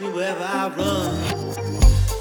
me wherever I run.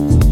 you